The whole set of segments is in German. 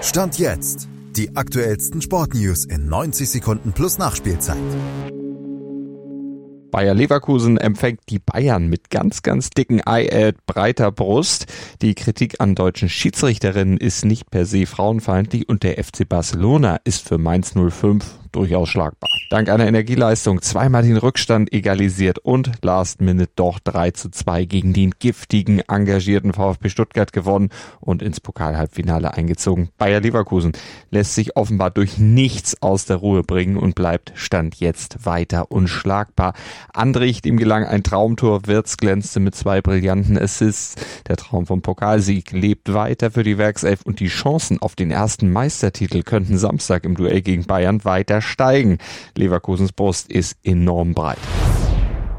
Stand jetzt. Die aktuellsten Sportnews in 90 Sekunden plus Nachspielzeit. Bayer Leverkusen empfängt die Bayern mit ganz, ganz dicken Ei, breiter Brust. Die Kritik an deutschen Schiedsrichterinnen ist nicht per se frauenfeindlich und der FC Barcelona ist für Mainz 05 durchaus schlagbar. Dank einer Energieleistung zweimal den Rückstand egalisiert und Last Minute doch 3 zu 2 gegen den giftigen, engagierten VfB Stuttgart gewonnen und ins Pokalhalbfinale eingezogen. Bayer Leverkusen lässt sich offenbar durch nichts aus der Ruhe bringen und bleibt Stand jetzt weiter unschlagbar. Andricht, ihm gelang ein Traumtor, Wirtz glänzte mit zwei brillanten Assists. Der Traum vom Pokalsieg lebt weiter für die Werkself und die Chancen auf den ersten Meistertitel könnten Samstag im Duell gegen Bayern weiter steigen. Leverkusens Brust ist enorm breit.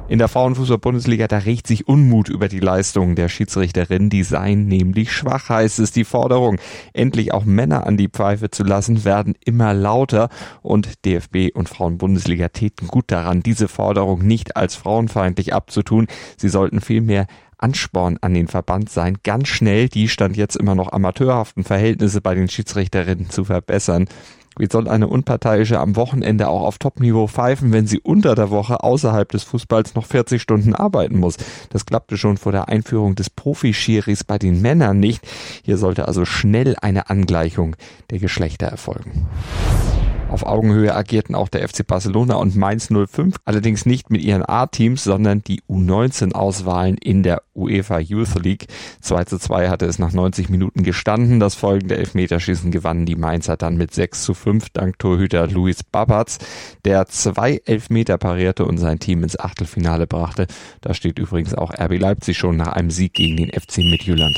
In der Frauenfußball-Bundesliga, da regt sich Unmut über die Leistungen der Schiedsrichterin. Die seien nämlich schwach, heißt es. Die Forderung, endlich auch Männer an die Pfeife zu lassen, werden immer lauter. Und DFB und Frauenbundesliga täten gut daran, diese Forderung nicht als frauenfeindlich abzutun. Sie sollten vielmehr Ansporn an den Verband sein, ganz schnell die stand jetzt immer noch amateurhaften Verhältnisse bei den Schiedsrichterinnen zu verbessern. Wie soll eine Unparteiische am Wochenende auch auf Topniveau pfeifen, wenn sie unter der Woche außerhalb des Fußballs noch 40 Stunden arbeiten muss? Das klappte schon vor der Einführung des Profi-Schiris bei den Männern nicht. Hier sollte also schnell eine Angleichung der Geschlechter erfolgen. Auf Augenhöhe agierten auch der FC Barcelona und Mainz 05, allerdings nicht mit ihren A-Teams, sondern die U19-Auswahlen in der UEFA Youth League. 2 zu 2 hatte es nach 90 Minuten gestanden. Das folgende Elfmeterschießen gewannen die Mainzer dann mit 6 zu 5 dank Torhüter Luis Babatz, der zwei Elfmeter parierte und sein Team ins Achtelfinale brachte. Da steht übrigens auch RB Leipzig schon nach einem Sieg gegen den FC Midtjylland.